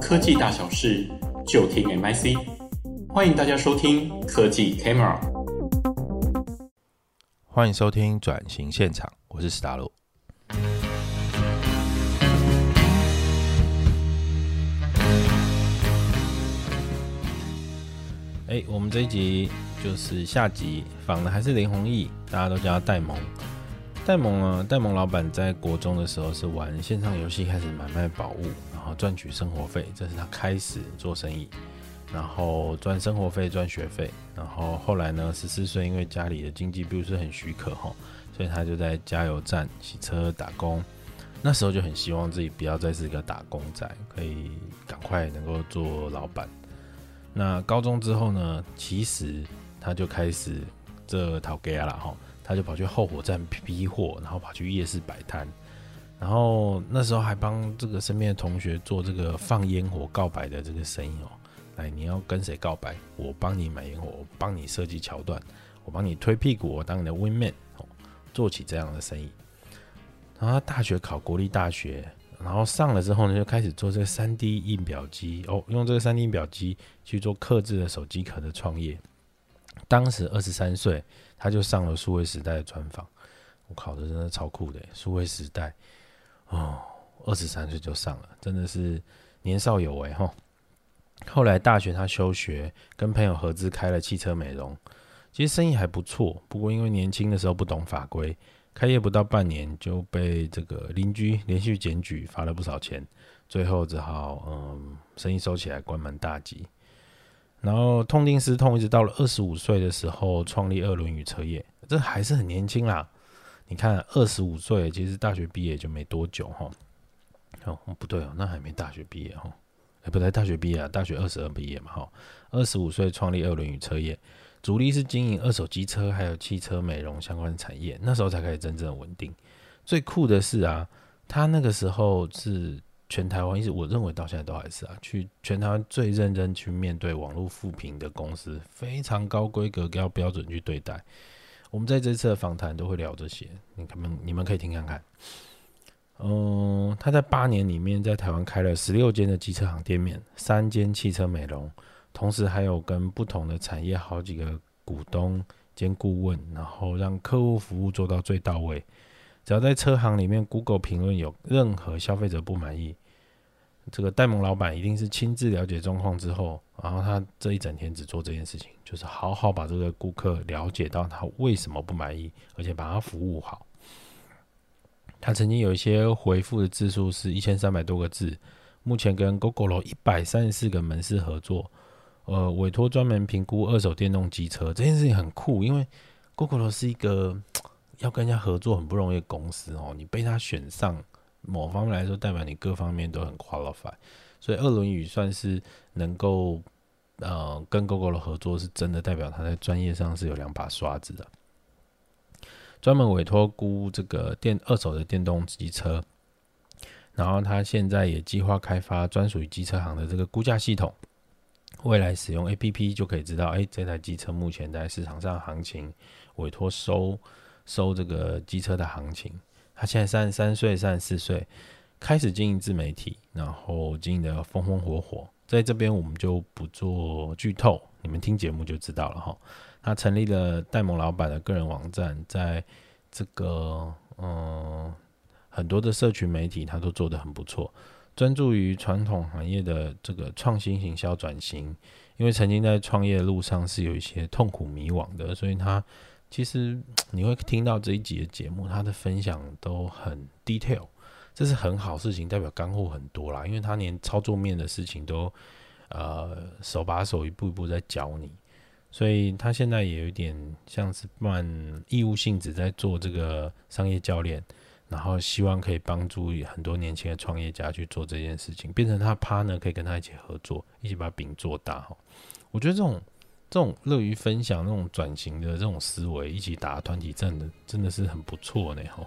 科技大小事就听 MIC，欢迎大家收听科技 Camera。欢迎收听转型现场，我是史达洛。哎，我们这一集就是下集访的还是林弘毅，大家都叫他戴蒙。戴蒙呢，戴蒙老板在国中的时候是玩线上游戏，开始买卖宝物，然后赚取生活费，这是他开始做生意，然后赚生活费、赚学费，然后后来呢，十四岁因为家里的经济不是很许可哈，所以他就在加油站洗车打工。那时候就很希望自己不要再是一个打工仔，可以赶快能够做老板。那高中之后呢，其实他就开始这讨价了哈，他就跑去后火站批货，然后跑去夜市摆摊，然后那时候还帮这个身边的同学做这个放烟火告白的这个生意哦。来，你要跟谁告白？我帮你买烟火，我帮你设计桥段，我帮你推屁股，我当你的 win man 哦，做起这样的生意。然后他大学考国立大学。然后上了之后呢，就开始做这个 3D 印表机哦，用这个 3D 印表机去做刻制的手机壳的创业。当时二十三岁，他就上了数位时代的专访。我靠，这真的超酷的！数位时代哦，二十三岁就上了，真的是年少有为哈。后来大学他休学，跟朋友合资开了汽车美容，其实生意还不错。不过因为年轻的时候不懂法规。开业不到半年就被这个邻居连续检举，罚了不少钱，最后只好嗯，生意收起来，关门大吉。然后痛定思痛，一直到了二十五岁的时候创立二轮与车业，这还是很年轻啦。你看二十五岁，其实大学毕业就没多久哈。哦，不对哦，那还没大学毕业哈。哎，不对，大学毕业啊，大学二十二毕业嘛哈。二十五岁创立二轮与车业。主力是经营二手机车，还有汽车美容相关产业，那时候才开始真正的稳定。最酷的是啊，他那个时候是全台湾，一直我认为到现在都还是啊，去全台湾最认真去面对网络负评的公司，非常高规格、高标准去对待。我们在这次的访谈都会聊这些，你们你们可以听看看。嗯，他在八年里面在台湾开了十六间的机车行店面，三间汽车美容。同时还有跟不同的产业好几个股东兼顾问，然后让客户服务做到最到位。只要在车行里面，Google 评论有任何消费者不满意，这个戴蒙老板一定是亲自了解状况之后，然后他这一整天只做这件事情，就是好好把这个顾客了解到他为什么不满意，而且把他服务好。他曾经有一些回复的字数是一千三百多个字，目前跟 Gogoro 一百三十四个门市合作。呃，委托专门评估二手电动机车这件事情很酷，因为 Gogoro 是一个 要跟人家合作很不容易的公司哦。你被他选上，某方面来说代表你各方面都很 qualify，所以二轮语算是能够呃跟 Google 的合作，是真的代表他在专业上是有两把刷子的。专门委托估这个电二手的电动机车，然后他现在也计划开发专属于机车行的这个估价系统。未来使用 APP 就可以知道，哎，这台机车目前在市场上行情，委托收收这个机车的行情。他现在三十三岁、三十四岁，开始经营自媒体，然后经营的风风火火。在这边我们就不做剧透，你们听节目就知道了哈。他成立了戴蒙老板的个人网站，在这个嗯很多的社群媒体，他都做得很不错。专注于传统行业的这个创新行销转型，因为曾经在创业路上是有一些痛苦迷惘的，所以他其实你会听到这一集的节目，他的分享都很 detail，这是很好事情，代表干货很多啦。因为他连操作面的事情都呃手把手一步一步在教你，所以他现在也有点像是半义务性质在做这个商业教练。然后希望可以帮助很多年轻的创业家去做这件事情，变成他 partner 可以跟他一起合作，一起把饼做大哈。我觉得这种这种乐于分享、那种转型的这种思维，一起打团体战的，真的是很不错呢哈。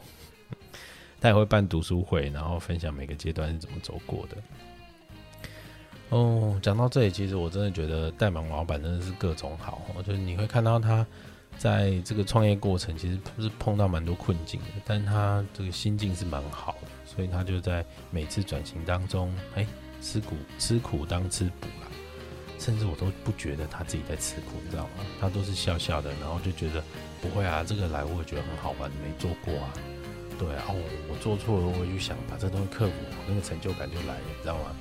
他也会办读书会，然后分享每个阶段是怎么走过的。哦，讲到这里，其实我真的觉得戴蒙老板真的是各种好，就是你会看到他。在这个创业过程，其实是碰到蛮多困境的，但他这个心境是蛮好的，所以他就在每次转型当中，哎、吃苦吃苦当吃补啦，甚至我都不觉得他自己在吃苦，你知道吗？他都是笑笑的，然后就觉得 不会啊，这个来我也觉得很好玩，没做过啊，对啊，哦，我做错了，我就想把这东西克服，那个成就感就来了，你知道吗？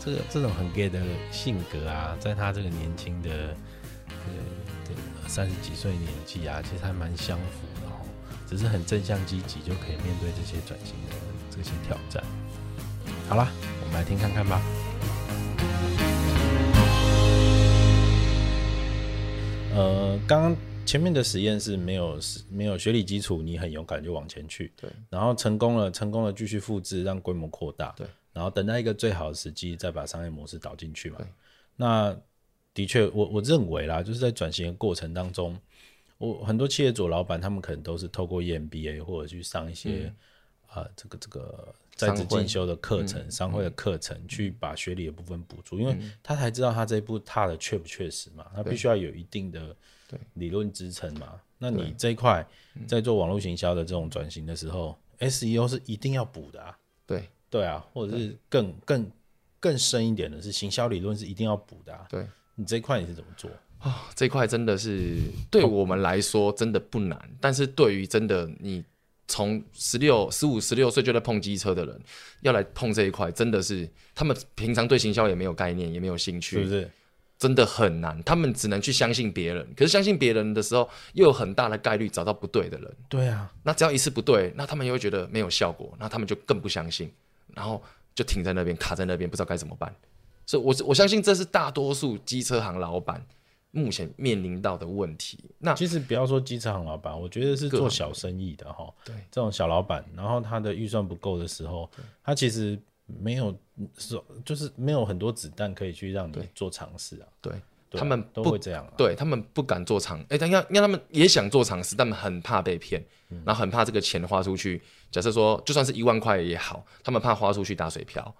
这个这种很 gay 的性格啊，在他这个年轻的。对，三十几岁年纪啊，其实还蛮相符的哦。只是很正向积极，就可以面对这些转型的这些挑战。好啦，我们来听看看吧。呃，刚刚前面的实验是没有没有学理基础，你很勇敢就往前去。对。然后成功了，成功了，继续复制，让规模扩大。对。然后等待一个最好的时机，再把商业模式导进去嘛。那。的确，我我认为啦，就是在转型的过程当中，我很多企业主老板他们可能都是透过 EMBA 或者去上一些啊、嗯呃、这个这个在职进修的课程、商会、嗯、的课程，嗯、去把学理的部分补足，嗯、因为他才知道他这一步踏的确不确实嘛，他必须要有一定的理论支撑嘛。那你这一块在做网络行销的这种转型的时候，SEO 是一定要补的啊。对对啊，或者是更更更深一点的是行销理论是一定要补的啊。对。你这一块你是怎么做啊？哦，这块真的是对我们来说真的不难，哦、但是对于真的你从十六、十五、十六岁就在碰机车的人，要来碰这一块，真的是他们平常对行销也没有概念，也没有兴趣，是不是？真的很难，他们只能去相信别人。可是相信别人的时候，又有很大的概率找到不对的人。对啊，那只要一次不对，那他们又会觉得没有效果，那他们就更不相信，然后就停在那边，卡在那边，不知道该怎么办。所以，我我相信这是大多数机车行老板目前面临到的问题。那其实不要说机车行老板，我觉得是做小生意的哈。对，这种小老板，然后他的预算不够的时候，他其实没有说，就是没有很多子弹可以去让你做尝试啊。对，他们都会这样。对，他们不敢做尝，哎，但要让他们也想做尝试，但很怕被骗，然后很怕这个钱花出去。假设说，就算是一万块也好，他们怕花出去打水漂。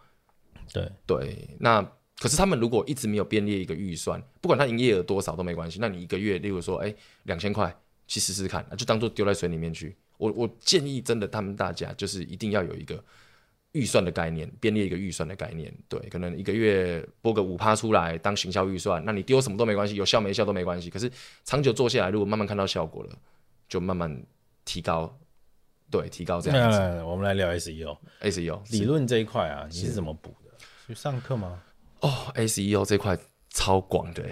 对对，那。可是他们如果一直没有编列一个预算，不管他营业额多少都没关系。那你一个月，例如说，哎，两千块去试试看，那就当做丢在水里面去。我我建议，真的他们大家就是一定要有一个预算的概念，编列一个预算的概念。对，可能一个月拨个五趴出来当行销预算，那你丢什么都没关系，有效没效都没关系。可是长久做下来，如果慢慢看到效果了，就慢慢提高，对，提高这样子。我们来聊 SEO，SEO 理论这一块啊，你是怎么补的？去上课吗？哦，SEO 这块超广的.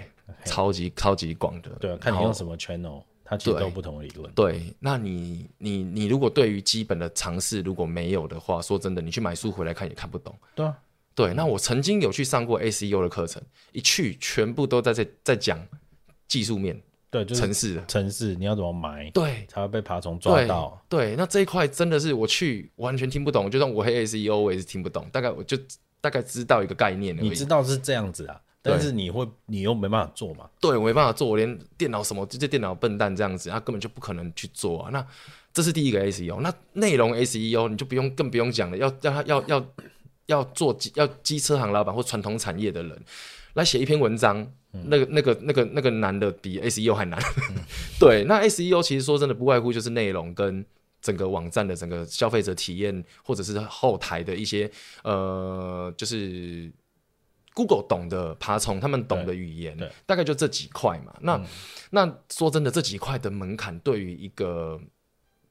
超级超级广的。对啊，看你用什么 channel，它其实都不同的理论。对，那你你你如果对于基本的尝试如果没有的话，说真的，你去买书回来看也看不懂。对啊，对。那我曾经有去上过 SEO 的课程，一去全部都在这在讲技术面，对，就是城市，城市，你要怎么买，对，才会被爬虫抓到。对，对，那这一块真的是我去完全听不懂，就算我黑 SEO，我也是听不懂。大概我就。大概知道一个概念，你知道是这样子啊，但是你会，你又没办法做嘛？对，我没办法做，我连电脑什么，这电脑笨蛋这样子，他根本就不可能去做啊。那这是第一个 SEO，那内容 SEO 你就不用，更不用讲了，要要他要要要做机要机车行老板或传统产业的人来写一篇文章，嗯、那个那个那个那个难的比 SEO 还难。嗯、对，那 SEO 其实说真的不外乎就是内容跟。整个网站的整个消费者体验，或者是后台的一些呃，就是 Google 懂的爬虫，他们懂的语言，大概就这几块嘛。那、嗯、那说真的，这几块的门槛对于一个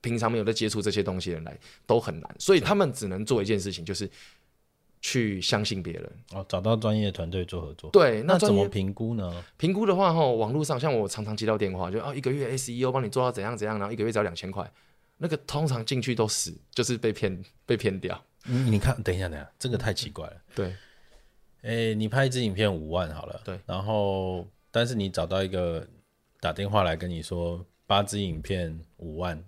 平常没有在接触这些东西的人来都很难，所以他们只能做一件事情，就是去相信别人哦，找到专业团队做合作。对，那，那怎么评估呢？评估的话，哈，网络上像我常常接到电话，就啊，一个月 SEO 帮你做到怎样怎样，然后一个月只要两千块。那个通常进去都死，就是被骗被骗掉。你你看，等一下，等一下，这个太奇怪了。对，哎、欸，你拍一支影片五万好了，对，然后但是你找到一个打电话来跟你说八支影片五万，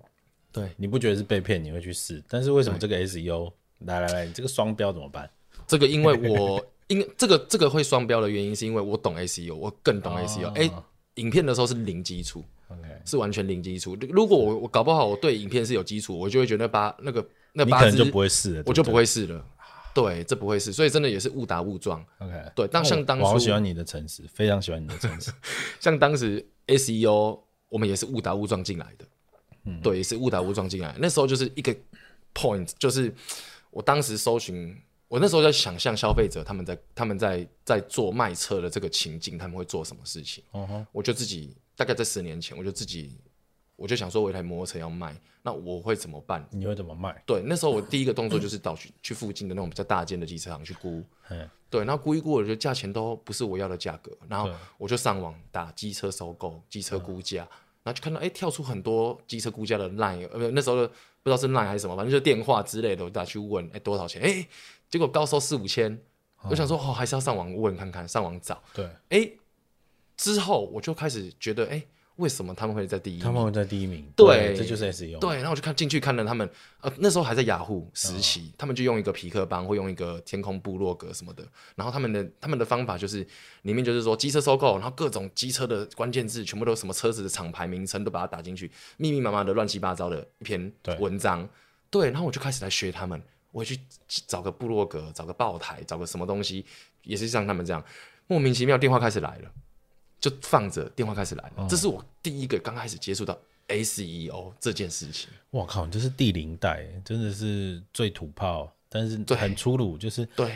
对，你不觉得是被骗？你会去试？但是为什么这个 SEO 来来来，你这个双标怎么办？这个因为我因这个这个会双标的原因是因为我懂 SEO，我更懂 SEO。哎、哦欸，影片的时候是零基础。是完全零基础。如果我我搞不好我对影片是有基础，我就会觉得八那个那八字就不会试了，我就不会试了。对，这不会试，所以真的也是误打误撞。OK，对，但像当时好喜欢你的诚实，非常喜欢你的诚实。像当时 SEO 我们也是误打误撞进来的，嗯，对，也是误打误撞进来。那时候就是一个 point，就是我当时搜寻，我那时候在想象消费者他们在他们在在做卖车的这个情境，他们会做什么事情。哦吼，我就自己大概在十年前，我就自己。我就想说，我一台摩托车要卖，那我会怎么办？你会怎么卖？对，那时候我第一个动作就是到去去附近的那种比较大间的机车行去估。对，然后估一估，我觉得价钱都不是我要的价格，然后我就上网打机车收购、机车估价，然后就看到哎，跳出很多机车估价的 line，呃，那时候不知道是 line 还是什么，反正就电话之类的，我打去问，哎，多少钱？哎，结果高收四五千，我想说哦，还是要上网问看看，上网找。对，哎，之后我就开始觉得，哎。为什么他们会在第一？他们会在第一名。对，这就是 SEO。对，然后我就看进去看了他们，呃，那时候还在雅虎时期，他们就用一个皮克邦，会用一个天空部落格什么的。然后他们的他们的方法就是，里面就是说机车收购，然后各种机车的关键字全部都什么车子的厂牌名称都把它打进去，密密麻麻的乱七八糟的一篇文章。对，然后我就开始来学他们，我去找个部落格，找个报台，找个什么东西，也是像他们这样，莫名其妙电话开始来了。就放着电话开始来了，哦、这是我第一个刚开始接触到 SEO 这件事情。我靠，你这是第零代，真的是最土炮，但是很粗鲁，就是对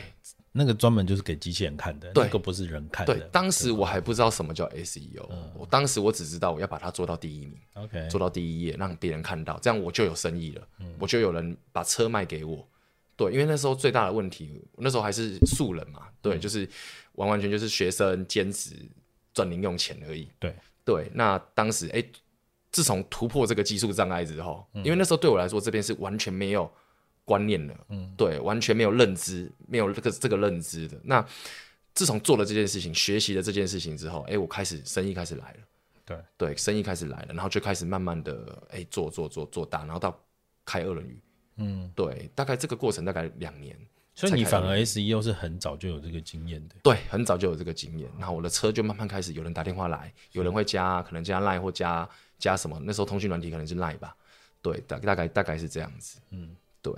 那个专门就是给机器人看的，对那个不是人看的。对，当时我还不知道什么叫 SEO，、嗯、我当时我只知道我要把它做到第一名，OK，做到第一页，让别人看到，这样我就有生意了，嗯、我就有人把车卖给我。对，因为那时候最大的问题，那时候还是素人嘛，对，嗯、就是完完全就是学生兼职。赚零用钱而已。对对，那当时哎、欸，自从突破这个技术障碍之后，嗯、因为那时候对我来说，这边是完全没有观念的，嗯，对，完全没有认知，没有这个这个认知的。那自从做了这件事情，学习了这件事情之后，哎、欸，我开始生意开始来了，对对，生意开始来了，然后就开始慢慢的哎、欸、做做做做大，然后到开二轮鱼，嗯，对，大概这个过程大概两年。所以你反而 SEO 是很早就有这个经验的，对，很早就有这个经验。然后我的车就慢慢开始有人打电话来，有人会加，可能加 Line 或加加什么，那时候通讯软体可能是 Line 吧，对，大大概大概是这样子，嗯，对。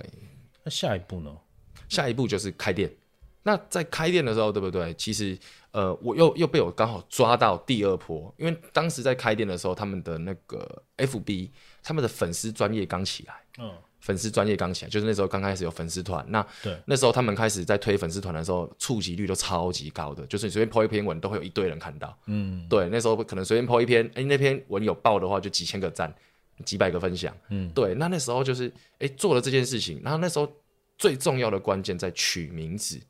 那下一步呢？下一步就是开店。那在开店的时候，对不对？其实，呃，我又又被我刚好抓到第二波，因为当时在开店的时候，他们的那个 FB，他们的粉丝专业刚起来，嗯。粉丝专业刚起来，就是那时候刚开始有粉丝团。那对那时候他们开始在推粉丝团的时候，触及率都超级高的，就是你随便 po 一篇文，都会有一堆人看到。嗯，对，那时候可能随便 po 一篇，哎、欸，那篇文有爆的话，就几千个赞，几百个分享。嗯，对，那那时候就是哎、欸、做了这件事情，然后那时候最重要的关键在取名字。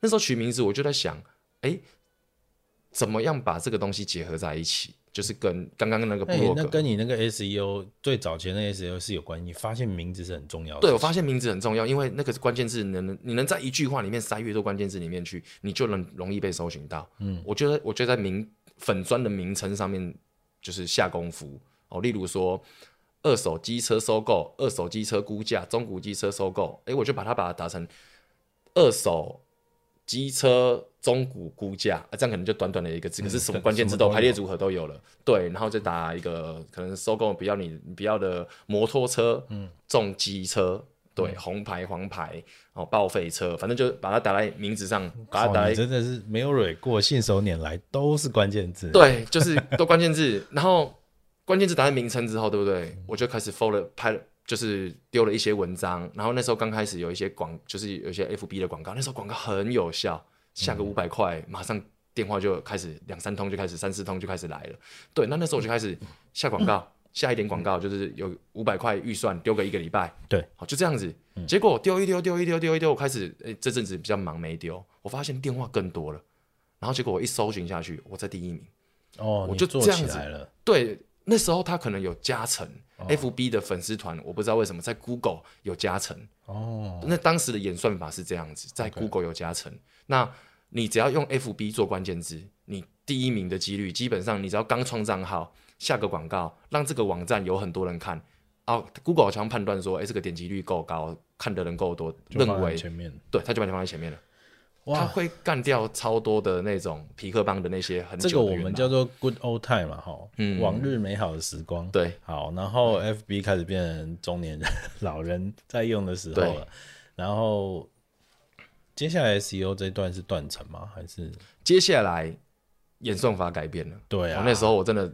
那时候取名字，我就在想，哎、欸，怎么样把这个东西结合在一起？就是跟刚刚那个部落格，那跟你那个 SEO 最早前的 SEO 是有关系。你发现名字是很重要的。对，我发现名字很重要，因为那个关键字能你能在一句话里面塞越多关键字里面去，你就能容易被搜寻到。嗯，我觉得我觉得在名粉砖的名称上面就是下功夫哦。例如说二手机车收购、二手机车估价、中古机车收购，哎，我就把它把它打成二手。机车中古估价，啊，这样可能就短短的一个字，可是什么关键字都排列组合都有了，对，然后再打一个可能收购比较你比较的摩托车，嗯，重机车，对，红牌黄牌哦，报废车，反正就把它打在名字上，把它打在，真的是没有蕊过，信手拈来都是关键字，对，就是都关键字，然后关键字打在名称之后，对不对？我就开始 follow 拍了。就是丢了一些文章，然后那时候刚开始有一些广，就是有一些 FB 的广告，那时候广告很有效，下个五百块，马上电话就开始两三通就开始三四通就开始来了。对，那那时候我就开始下广告，下一点广告，就是有五百块预算丢个一个礼拜。对，好就这样子，结果丢一丢丢一丢丢一丢，我开始诶这阵子比较忙没丢，我发现电话更多了，然后结果我一搜寻下去，我在第一名。哦，我就这样子了。对。那时候他可能有加成，FB 的粉丝团，我不知道为什么在 Google 有加成。哦，那当时的演算法是这样子，在 Google 有加成。Okay. 那你只要用 FB 做关键字，你第一名的几率，基本上你只要刚创账号，下个广告，让这个网站有很多人看，哦，Google 好像判断说，哎、欸，这个点击率够高，看的人够多，认为前面，对，他就把你放在前面了。哇他会干掉超多的那种皮克邦的那些很久的，这个我们叫做 good old time 嘛，哈，嗯，往日美好的时光。对，好，然后 FB 开始变成中年人、老人在用的时候了。然后接下来 SEO 这一段是断层吗？还是？接下来演算法改变了？对啊，那时候我真的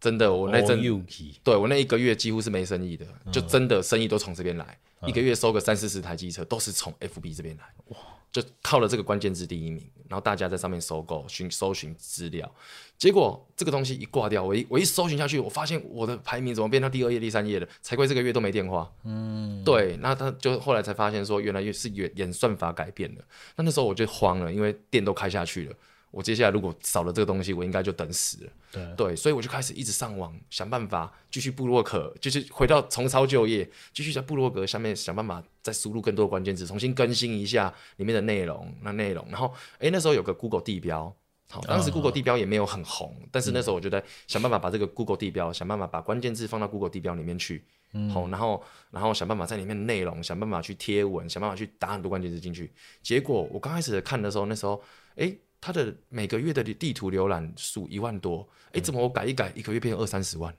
真的，我那阵、oh, 对我那一个月几乎是没生意的，嗯、就真的生意都从这边来，嗯、一个月收个三四十台机车都是从 FB 这边来，哇，就靠了这个关键字第一名，然后大家在上面搜购、寻搜寻资料，结果这个东西一挂掉，我一我一搜寻下去，我发现我的排名怎么变到第二页、第三页了？才怪这个月都没电话，嗯，对，那他就后来才发现说，原来是演演算法改变了，那那时候我就慌了，因为店都开下去了。我接下来如果少了这个东西，我应该就等死了。对对，所以我就开始一直上网想办法，继续布洛克，就是回到重操旧业，继续在布洛格下面想办法再输入更多关键字，重新更新一下里面的内容。那内容，然后哎、欸，那时候有个 Google 地标，好，当时 Google 地标也没有很红，哦、但是那时候我就在想办法把这个 Google 地标，嗯、想办法把关键字放到 Google 地标里面去，好、嗯，然后然后想办法在里面内容，想办法去贴文，想办法去打很多关键字进去。结果我刚开始看的时候，那时候哎。欸它的每个月的地图浏览数一万多，哎，怎么我改一改，一个月变成二三十万？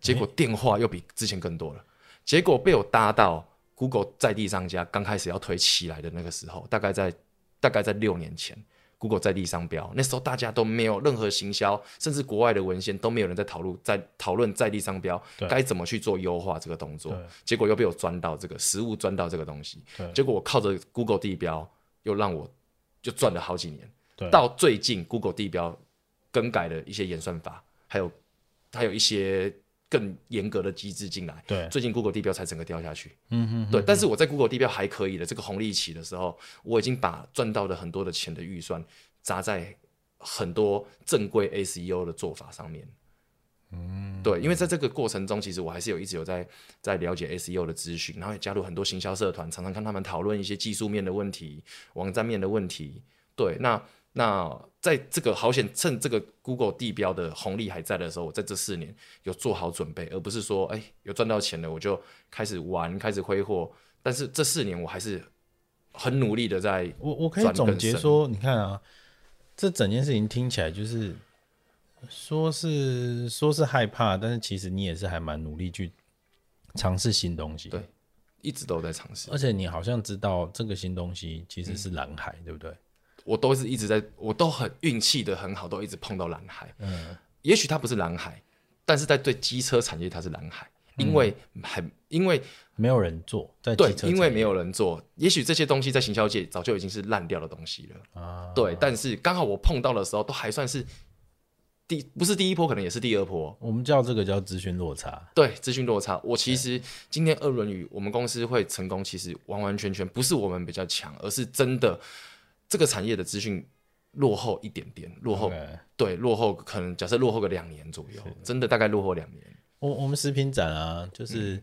结果电话又比之前更多了。结果被我搭到 Google 在地商家刚开始要推起来的那个时候，大概在大概在六年前，Google 在地商标那时候大家都没有任何行销，甚至国外的文献都没有人在讨论在讨论在地商标该怎么去做优化这个动作。结果又被我钻到这个实物钻到这个东西，结果我靠着 Google 地标又让我就赚了好几年。到最近，Google 地标更改了一些演算法，还有还有一些更严格的机制进来。对，最近 Google 地标才整个掉下去。嗯哼，对。但是我在 Google 地标还可以的这个红利期的时候，我已经把赚到的很多的钱的预算砸在很多正规 SEO 的做法上面。嗯，对，因为在这个过程中，其实我还是有一直有在在了解 SEO 的资讯，然后也加入很多行销社团，常常跟他们讨论一些技术面的问题、网站面的问题。对，那。那在这个好险，趁这个 Google 地标的红利还在的时候，我在这四年有做好准备，而不是说，哎，有赚到钱了我就开始玩，开始挥霍。但是这四年我还是很努力的在。我我可以总结说，你看啊，这整件事情听起来就是说是说是害怕，但是其实你也是还蛮努力去尝试新东西。对，一直都在尝试。而且你好像知道这个新东西其实是蓝海，嗯、对不对？我都是一直在，我都很运气的很好，都一直碰到蓝海。嗯，也许它不是蓝海，但是在对机车产业它是蓝海，因为很因为没有人做，在对，因为没有人做，也许这些东西在行销界早就已经是烂掉的东西了。啊，对，但是刚好我碰到的时候，都还算是第不是第一波，可能也是第二波。我们叫这个叫资讯落差。对，资讯落差。我其实今天二轮语我们公司会成功，其实完完全全不是我们比较强，而是真的。这个产业的资讯落后一点点，落后.对落后，可能假设落后个两年左右，真的大概落后两年。我我们食品展啊，就是、嗯、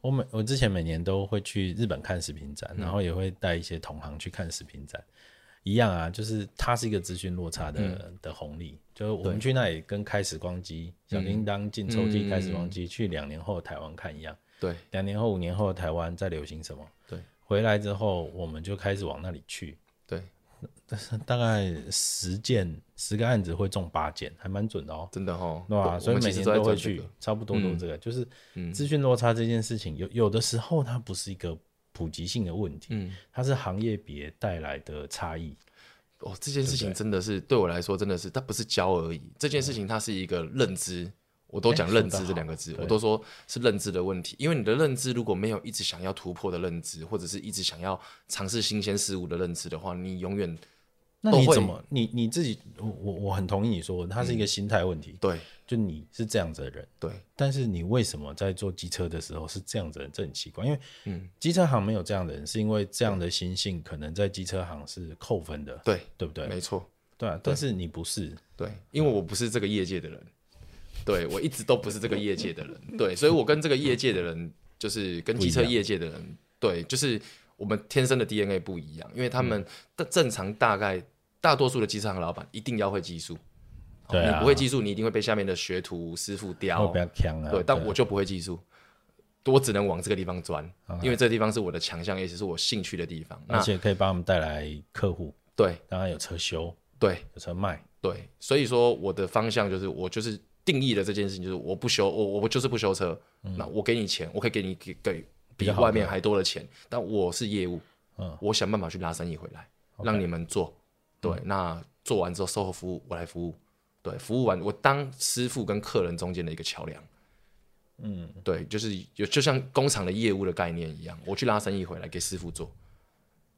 我每我之前每年都会去日本看食品展，嗯、然后也会带一些同行去看食品展，一样啊，就是它是一个资讯落差的、嗯、的红利，就是我们去那里跟开时光机、对小叮当进抽屉开时光机，去两年后台湾看一样，对，两年后五年后台湾在流行什么，对，回来之后我们就开始往那里去，对。大概十件十个案子会中八件，还蛮准的哦，真的哦，对吧？所以每年都会去，差不多都是这个，就是资讯落差这件事情，有有的时候它不是一个普及性的问题，嗯，它是行业别带来的差异。哦，这件事情真的是对我来说真的是，它不是教而已，这件事情它是一个认知。我都讲认知这两个字，欸、我都说是认知的问题。因为你的认知如果没有一直想要突破的认知，或者是一直想要尝试新鲜事物的认知的话，你永远那你怎么你你自己？我我很同意你说，它是一个心态问题。嗯、对，就你是这样子的人，对。但是你为什么在做机车的时候是这样子的人？这很奇怪。因为嗯，机车行没有这样的人，是因为这样的心性可能在机车行是扣分的。对，对不对？没错。对啊，但是你不是。对，因为我不是这个业界的人。对，我一直都不是这个业界的人，对，所以我跟这个业界的人，就是跟机车业界的人，对，就是我们天生的 DNA 不一样，因为他们的正常大概大多数的机车行老板一定要会技术，对啊，你不会技术，你一定会被下面的学徒师傅刁，对，但我就不会技术，我只能往这个地方钻，因为这个地方是我的强项，也是我兴趣的地方，而且可以帮我们带来客户，对，当然有车修，对，有车卖，对，所以说我的方向就是我就是。定义的这件事情就是我不修，我我就是不修车。嗯、那我给你钱，我可以给你给给比外面还多的钱，但我是业务，嗯、我想办法去拉生意回来，嗯、让你们做。对，嗯、那做完之后售后服务我来服务。对，服务完我当师傅跟客人中间的一个桥梁。嗯，对，就是有就像工厂的业务的概念一样，我去拉生意回来给师傅做。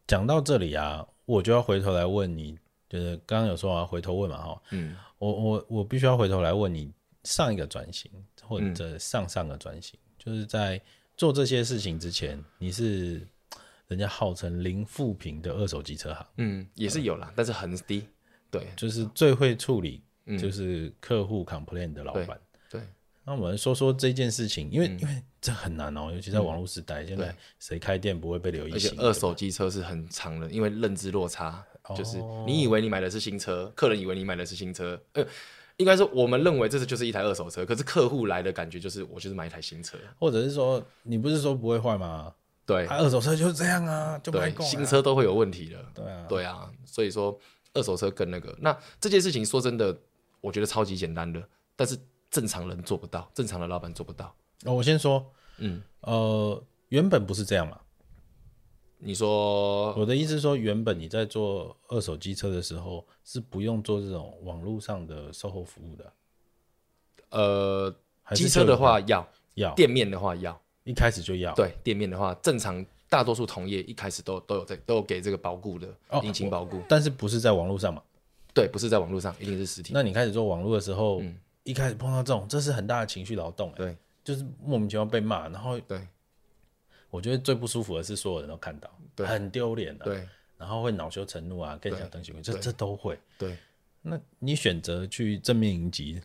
讲到这里啊，我就要回头来问你，就是刚刚有说我要回头问嘛，哈，嗯，我我我必须要回头来问你，上一个转型或者上上个转型，嗯、就是在做这些事情之前，你是 人家号称零负评的二手机车行，嗯，也是有啦，嗯、但是很低，对，就是最会处理就是客户 complain 的老板。对那我们说说这件事情，因为、嗯、因为这很难哦，尤其在网络时代，嗯、现在谁开店不会被留意？而且二手机车是很长的，因为认知落差，哦、就是你以为你买的是新车，客人以为你买的是新车，呃，应该说我们认为这是就是一台二手车，可是客户来的感觉就是我就是买一台新车，或者是说你不是说不会坏吗？对，啊、二手车就是这样啊，就买、啊、新车都会有问题的，对啊，对啊，所以说二手车更那个那这件事情说真的，我觉得超级简单的，但是。正常人做不到，正常的老板做不到。哦，我先说，嗯，呃，原本不是这样嘛。你说，我的意思是说，原本你在做二手机车的时候，是不用做这种网络上的售后服务的。呃，机车的话要要，店面的话要，一开始就要。对，店面的话，正常大多数同业一开始都都有在都有给这个保固的，引擎保固。但是不是在网络上嘛？对，不是在网络上，一定是实体。那你开始做网络的时候，嗯。一开始碰到这种，这是很大的情绪劳动，对，就是莫名其妙被骂，然后对，我觉得最不舒服的是所有人都看到，对，很丢脸的，对，然后会恼羞成怒啊，更想登新闻，这这都会，对。那你选择去正面迎击，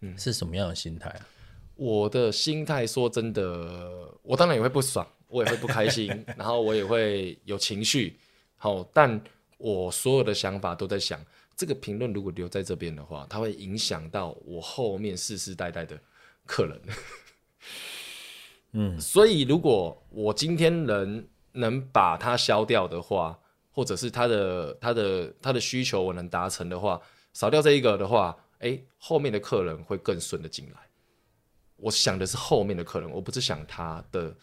嗯，是什么样的心态啊？我的心态说真的，我当然也会不爽，我也会不开心，然后我也会有情绪，好，但我所有的想法都在想。这个评论如果留在这边的话，它会影响到我后面世世代代的客人。嗯，所以如果我今天能能把它消掉的话，或者是他的他的他的需求我能达成的话，少掉这一个的话，哎，后面的客人会更顺的进来。我想的是后面的客人，我不是想他的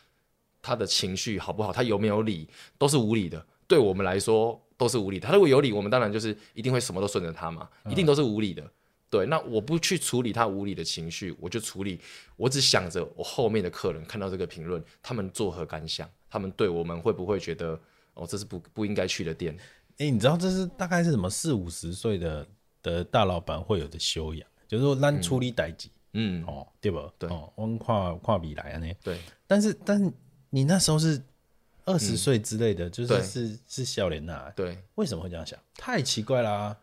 他的情绪好不好，他有没有理，都是无理的。对我们来说。都是无理的，他如果有理，我们当然就是一定会什么都顺着他嘛，一定都是无理的。嗯、对，那我不去处理他无理的情绪，我就处理，我只想着我后面的客人看到这个评论，他们作何感想？他们对我们会不会觉得哦，这是不不应该去的店？哎、欸，你知道这是大概是什么四五十岁的的大老板会有的修养，就是说让处理代志，嗯，哦，对不？对，哦，我们跨跨比来啊，那对，但是但是你那时候是。二十岁之类的，嗯、就是是是笑脸呐。对，为什么会这样想？太奇怪啦、啊！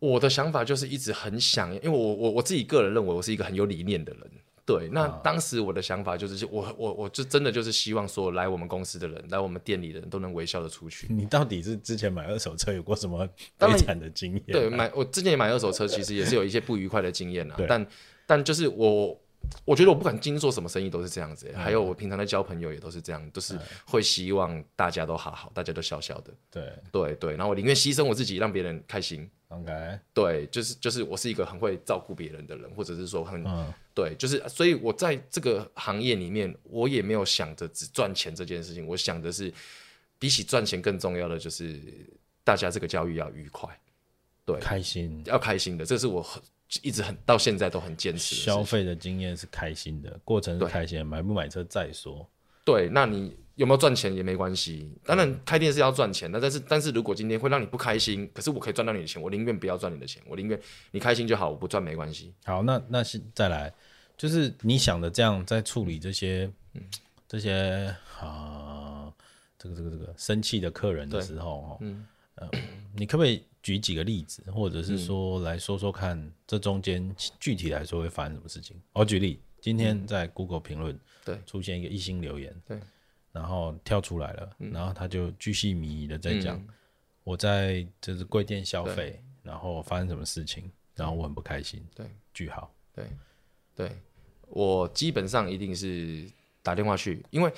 我的想法就是一直很想，因为我我我自己个人认为我是一个很有理念的人。对，那当时我的想法就是，我我我就真的就是希望说，来我们公司的人，来我们店里的人都能微笑的出去。你到底是之前买二手车有过什么 悲惨的经验？对，买我之前也买二手车，其实也是有一些不愉快的经验啊。但但就是我。我觉得我不管今天做什么生意都是这样子，还有我平常在交朋友也都是这样，都是会希望大家都好好，大家都笑笑的。对对对，然后我宁愿牺牲我自己，让别人开心。OK，对，就是就是我是一个很会照顾别人的人，或者是说很对，就是所以我在这个行业里面，我也没有想着只赚钱这件事情，我想的是比起赚钱更重要的就是大家这个交易要愉快，对，开心要开心的，这是我很。一直很到现在都很坚持。消费的经验是开心的，过程是开心的，买不买车再说。对，那你有没有赚钱也没关系。当然开店是要赚钱的，但是但是如果今天会让你不开心，可是我可以赚到你的钱，我宁愿不要赚你的钱，我宁愿你开心就好，我不赚没关系。好，那那是再来，就是你想的这样在处理这些、嗯、这些啊，这个这个这个生气的客人的时候，嗯、呃，你可不可以？举几个例子，或者是说来说说看，这中间具体来说会发生什么事情？我举例，今天在 Google 评论对出现一个一星留言，对，然后跳出来了，然后他就巨细靡遗的在讲我在就是贵店消费，然后发生什么事情，然后我很不开心，对，句号，对，对，我基本上一定是打电话去，因为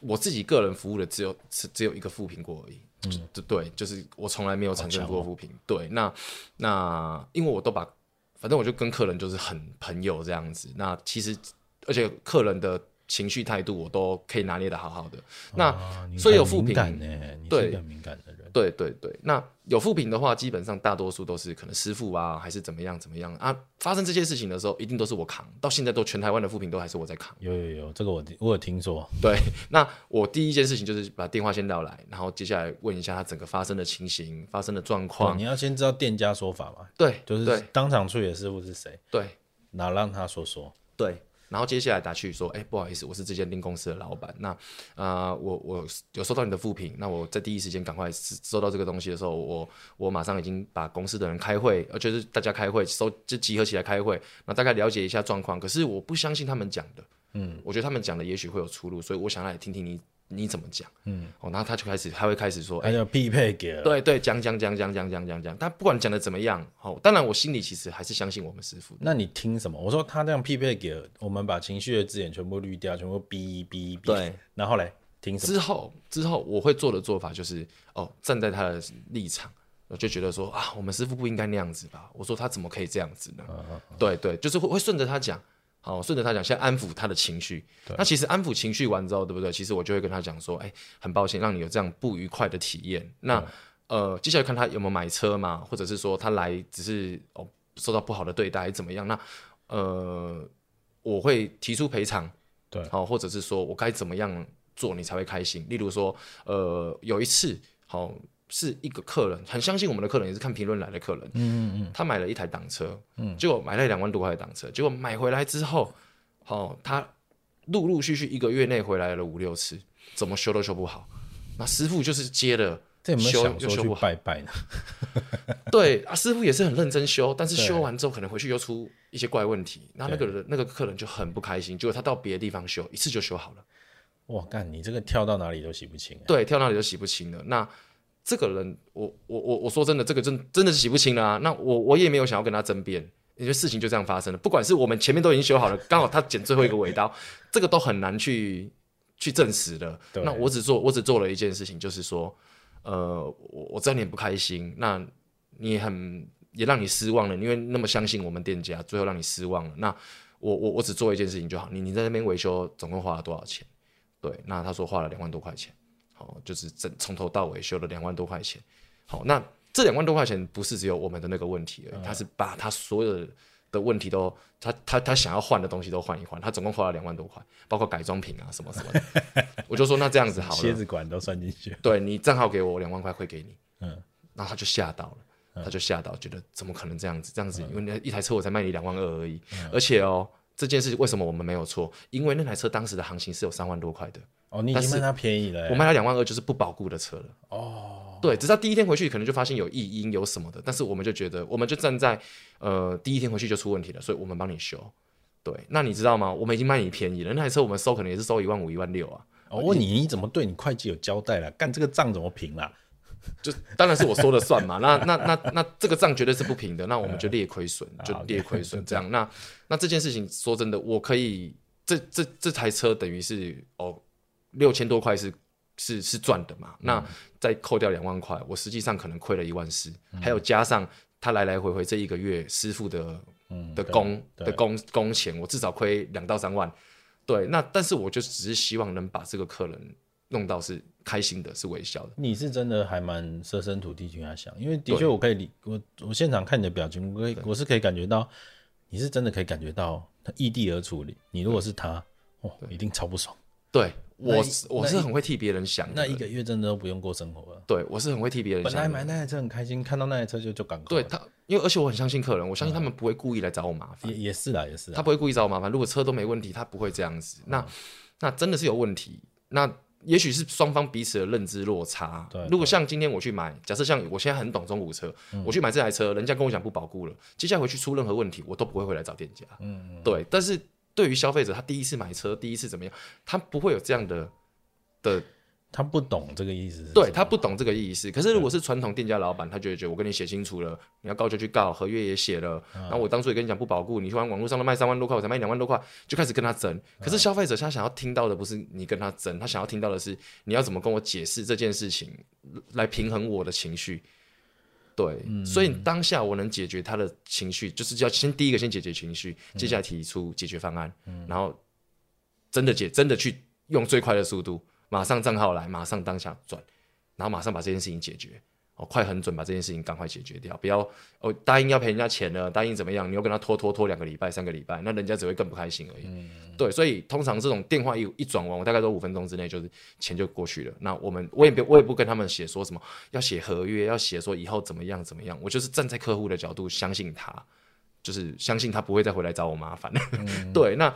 我自己个人服务的只有只只有一个负评过而已。嗯，对对，就是我从来没有产生过负评。对，那那因为我都把，反正我就跟客人就是很朋友这样子。那其实，而且客人的情绪态度，我都可以拿捏的好好的。啊、那所以有负评，对，很敏感的人，对对对。那有负评的话，基本上大多数都是可能师傅啊，还是怎么样怎么样啊。发生这些事情的时候，一定都是我扛。到现在都全台湾的负评都还是我在扛。有有有，这个我我有听说。对，那我第一件事情就是把电话先撂来，然后接下来问一下他整个发生的情形、发生的状况。你要先知道店家说法嘛？对，就是当场处理的师傅是谁？对，那让他说说。对。然后接下来打去说，哎，不好意思，我是这间店公司的老板。那啊、呃，我我有收到你的复评，那我在第一时间赶快收到这个东西的时候，我我马上已经把公司的人开会，呃，就是大家开会收就集合起来开会，那大概了解一下状况。可是我不相信他们讲的，嗯，我觉得他们讲的也许会有出入，所以我想来听听你。你怎么讲？嗯，哦，然后他就开始，他会开始说，哎要匹配给了，对对，讲讲讲讲讲讲讲讲。他不管讲的怎么样，哦，当然我心里其实还是相信我们师傅。那你听什么？我说他这样匹配给了，我们把情绪的字眼全部滤掉，全部哔哔哔。对，然后嘞，听什么？之后之后我会做的做法就是，哦，站在他的立场，我就觉得说啊，我们师傅不应该那样子吧？我说他怎么可以这样子呢？啊啊啊对对，就是会会顺着他讲。好，顺着他讲，先安抚他的情绪。那其实安抚情绪完之后，对不对？其实我就会跟他讲说，哎、欸，很抱歉让你有这样不愉快的体验。那呃，接下来看他有没有买车嘛，或者是说他来只是哦受到不好的对待怎么样？那呃，我会提出赔偿，对，好，或者是说我该怎么样做你才会开心？例如说，呃，有一次，好。是一个客人很相信我们的客人，也是看评论来的客人。嗯嗯嗯，他买了一台挡车，嗯，结果买了两万多块的挡车，结果买回来之后，哦，他陆陆续续一个月内回来了五六次，怎么修都修不好。那师傅就是接了，这有没有想说去拜拜呢？对啊，师傅也是很认真修，但是修完之后可能回去又出一些怪问题，那那个人那个客人就很不开心，结果他到别的地方修一次就修好了。哇，干你这个跳到哪里都洗不清。对，跳哪里都洗不清了。那。这个人，我我我我说真的，这个真真的是洗不清了啊！那我我也没有想要跟他争辩，因为事情就这样发生了。不管是我们前面都已经修好了，刚好他剪最后一个尾刀，这个都很难去去证实的。那我只做我只做了一件事情，就是说，呃，我我知道你很不开心，那你也很也让你失望了，因为那么相信我们店家，最后让你失望了。那我我我只做一件事情就好，你你在那边维修总共花了多少钱？对，那他说花了两万多块钱。好，就是整从头到尾修了两万多块钱。好，那这两万多块钱不是只有我们的那个问题而已，他是把他所有的问题都，他他他想要换的东西都换一换，他总共花了两万多块，包括改装品啊什么什么的。我就说那这样子好了，蝎子管都算进去。对，你账号给我两万块会给你。嗯，然后他就吓到了，他就吓到，觉得怎么可能这样子？这样子，因为那一台车我才卖你两万二而已，而且哦，这件事为什么我们没有错？因为那台车当时的行情是有三万多块的。哦，你已经卖他便宜了，我卖他两万二，就是不保固的车了。哦，对，直到第一天回去可能就发现有异音，有什么的，但是我们就觉得，我们就站在呃第一天回去就出问题了，所以我们帮你修。对，那你知道吗？我们已经卖你便宜了，那台车我们收可能也是收一万五、一万六啊。我问你，你怎么对你会计有交代了？干这个账怎么平啦？就当然是我说了算嘛。那那那那这个账绝对是不平的，那我们就列亏损，就列亏损这样。那那这件事情说真的，我可以这这这台车等于是哦。六千多块是是是赚的嘛？嗯、那再扣掉两万块，我实际上可能亏了一万四，嗯、还有加上他来来回回这一个月师傅的、嗯、的工的工工钱，我至少亏两到三万。对，那但是我就只是希望能把这个客人弄到是开心的，是微笑的。你是真的还蛮设身处地去跟他想，因为的确我可以理我我现场看你的表情，我可以我是可以感觉到你是真的可以感觉到他异地而处理。你如果是他，哦，一定超不爽。对。我我是很会替别人想的，那一个月真的都不用过生活了。对，我是很会替别人想。本来买那台车很开心，看到那台车就就赶快。对他，因为而且我很相信客人，我相信他们不会故意来找我麻烦。也也是啦，也是。他不会故意找我麻烦。如果车都没问题，他不会这样子。那那真的是有问题。那也许是双方彼此的认知落差。对。如果像今天我去买，假设像我现在很懂中古车，我去买这台车，人家跟我讲不保固了，接下来回去出任何问题，我都不会回来找店家。嗯。对，但是对于消费者，他第一次买车，第一次怎么样，他不会有这样的。的，他不懂这个意思，对，他不懂这个意思。可是如果是传统店家老板，他就会觉得我跟你写清楚了，你要告就去告，合约也写了。然后我当初也跟你讲不保固，你说网络上都卖三万多块，我才卖两万多块，就开始跟他争。可是消费者他想要听到的不是你跟他争，他想要听到的是你要怎么跟我解释这件事情，来平衡我的情绪。对，所以当下我能解决他的情绪，就是要先第一个先解决情绪，接下来提出解决方案，然后。真的解，真的去用最快的速度，马上账号来，马上当下转，然后马上把这件事情解决。哦，快很准，把这件事情赶快解决掉，不要哦答应要赔人家钱了，答应怎么样，你又跟他拖拖拖两个礼拜、三个礼拜，那人家只会更不开心而已。嗯、对，所以通常这种电话一一转完，我大概都五分钟之内就是钱就过去了。那我们我也不我也不跟他们写说什么要写合约，要写说以后怎么样怎么样，我就是站在客户的角度相信他，就是相信他不会再回来找我麻烦。嗯、对，那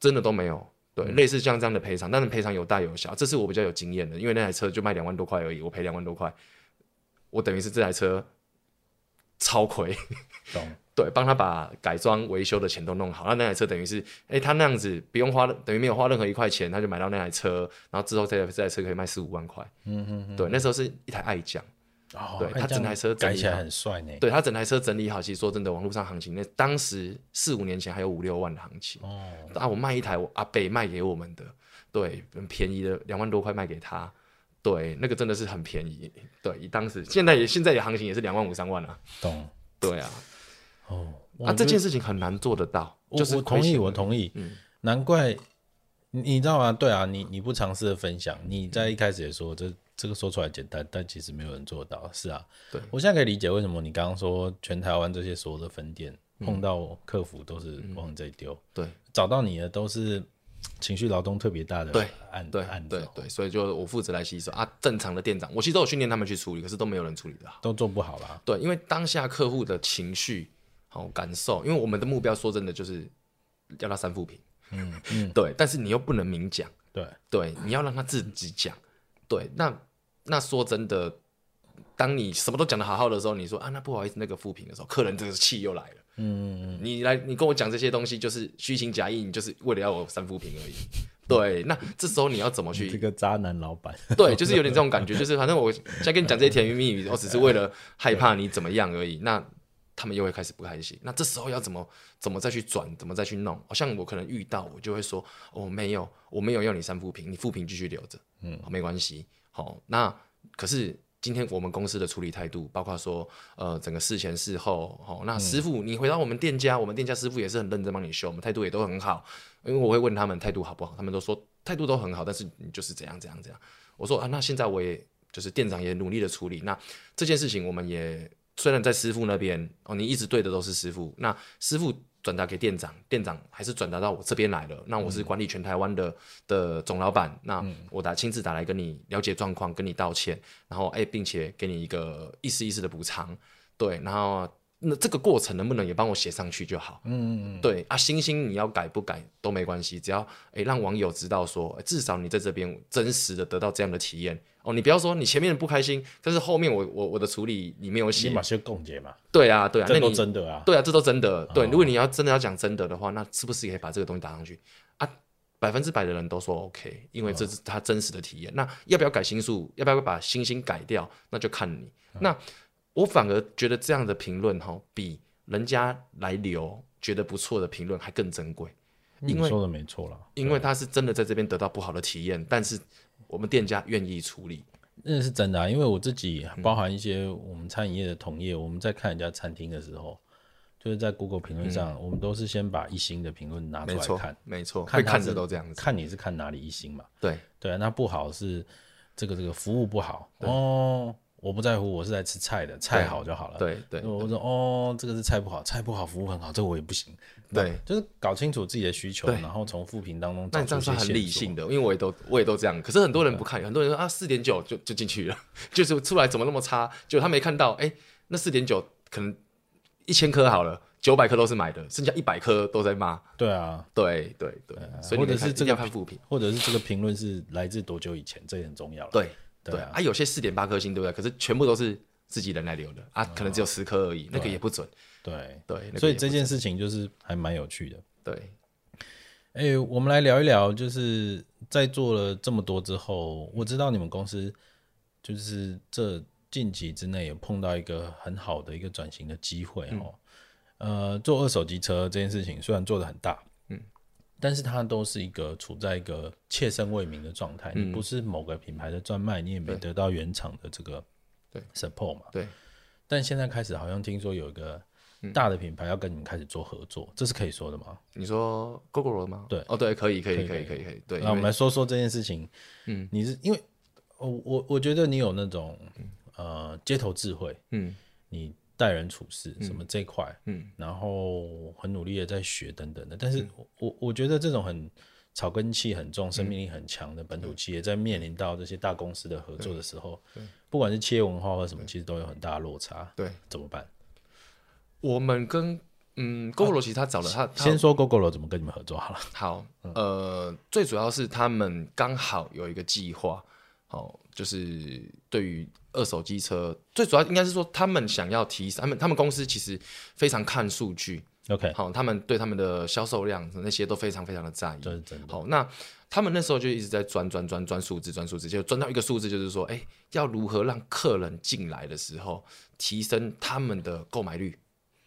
真的都没有。对，类似像这样的赔偿，但是赔偿有大有小，这是我比较有经验的，因为那台车就卖两万多块而已，我赔两万多块。我等于是这台车超亏，懂？对，帮他把改装维修的钱都弄好，那那台车等于是，哎、欸，他那样子不用花，等于没有花任何一块钱，他就买到那台车，然后之后这台这台车可以卖四五万块，嗯哼哼，对，那时候是一台爱将，哦，对，他整台车改起来很帅呢，对他整台车整理好，其实说真的，网络上行情那当时四五年前还有五六万的行情，哦，啊，我卖一台我阿北卖给我们的，对，很便宜的两万多块卖给他。对，那个真的是很便宜。对，以当时现在也现在也行情也是两万五三万啊。懂。对啊。哦。啊，这件事情很难做得到。就是我同意，我同意。嗯。难怪，你知道吗？对啊，你你不尝试的分享，你在一开始也说这这个说出来简单，但其实没有人做到。是啊。对。我现在可以理解为什么你刚刚说全台湾这些所有的分店碰到客服都是往这里丢。对。找到你的都是。情绪劳动特别大的案对案对对对，所以就我负责来吸收啊。正常的店长，我其实都有训练他们去处理，可是都没有人处理的好，都做不好啦。对，因为当下客户的情绪好感受，因为我们的目标说真的就是要他三负评，嗯 嗯，对。但是你又不能明讲，对对，你要让他自己讲。对，那那说真的，当你什么都讲的好好的时候，你说啊，那不好意思，那个负评的时候，客人这个气又来了。嗯，你来，你跟我讲这些东西，就是虚情假意，你就是为了要我三负评而已。对，那这时候你要怎么去？这个渣男老板。对，就是有点这种感觉，就是反正我现在跟你讲这些甜言蜜语，我只是为了害怕你怎么样而已。那他们又会开始不开心。那这时候要怎么怎么再去转，怎么再去弄？好像我可能遇到，我就会说，哦，没有，我没有要你三负评，你负评继续留着，嗯，没关系。好，那可是。今天我们公司的处理态度，包括说，呃，整个事前事后，哦，那师傅，你回到我们店家，我们店家师傅也是很认真帮你修，我们态度也都很好，因为我会问他们态度好不好，他们都说态度都很好，但是你就是怎样怎样怎样。我说啊，那现在我也就是店长也努力的处理，那这件事情我们也虽然在师傅那边哦，你一直对的都是师傅，那师傅。转达给店长，店长还是转达到我这边来了。那我是管理全台湾的、嗯、的总老板，那我打亲自打来跟你了解状况，跟你道歉，然后哎，并且给你一个意思意思的补偿，对，然后。那这个过程能不能也帮我写上去就好？嗯嗯嗯，对啊，星星你要改不改都没关系，只要诶让网友知道说，至少你在这边真实的得到这样的体验哦。你不要说你前面不开心，但是后面我我我的处理你没有写，立马先共结嘛。对啊对啊，这都真的啊。对啊，这都真的。对，如果你要真的要讲真的的话，那是不是也可以把这个东西打上去啊？百分之百的人都说 OK，因为这是他真实的体验。那要不要改星数？要不要把星星改掉？那就看你。那我反而觉得这样的评论哈比。人家来留觉得不错的评论还更珍贵，因为你说的没错了，因为他是真的在这边得到不好的体验，但是我们店家愿意处理，那是真的啊。因为我自己包含一些我们餐饮业的同业，嗯、我们在看人家餐厅的时候，就是在 Google 评论上，嗯、我们都是先把一星的评论拿出来看，没错，看看着都这样子，看你是看哪里一星嘛？对对，那不好是这个这个服务不好哦。我不在乎，我是来吃菜的，菜好就好了。对对，对我说哦，这个是菜不好，菜不好，服务很好，这个我也不行。对，就是搞清楚自己的需求，然后从复评当中找出。那这样是很理性的，因为我也都我也都这样。可是很多人不看，很多人说啊，四点九就就进去了，就是出来怎么那么差？就他没看到，哎，那四点九可能一千颗好了，九百颗都是买的，剩下一百颗都在骂。对啊，对对对，所以或者是这个看复评，或者是这个评论是来自多久以前，这也很重要了。对。对啊，啊有些四点八颗星，对不对？可是全部都是自己人来留的啊，可能只有十颗而已，那个也不准。对对，所以这件事情就是还蛮有趣的。对，哎，我们来聊一聊，就是在做了这么多之后，我知道你们公司就是这近期之内有碰到一个很好的一个转型的机会哦。呃，做二手机车这件事情虽然做的很大。但是它都是一个处在一个切身为民的状态，嗯、你不是某个品牌的专卖，你也没得到原厂的这个对 support 嘛？对。但现在开始好像听说有一个大的品牌要跟你们开始做合作，这是可以说的吗？你说 Gogoro 吗？对，哦，对，可以，可以，可以，可以，可以。对，那我们来说说这件事情。嗯，你是因为，我我我觉得你有那种呃街头智慧，嗯，你待人处事什么这块，嗯，然后很努力的在学等等的。但是我我觉得这种很草根气很重、生命力很强的本土企业，在面临到这些大公司的合作的时候，不管是企业文化或什么，其实都有很大的落差。对，怎么办？我们跟嗯，Gogoro 其实他找了他，先说 Gogoro 怎么跟你们合作好了。好，呃，最主要是他们刚好有一个计划，哦，就是对于二手机车，最主要应该是说他们想要提升，他们他们公司其实非常看数据，OK，好，他们对他们的销售量那些都非常非常的在意，这是真的。好，那他们那时候就一直在钻钻钻钻数字，钻数字，就钻到一个数字，就是说，哎，要如何让客人进来的时候提升他们的购买率。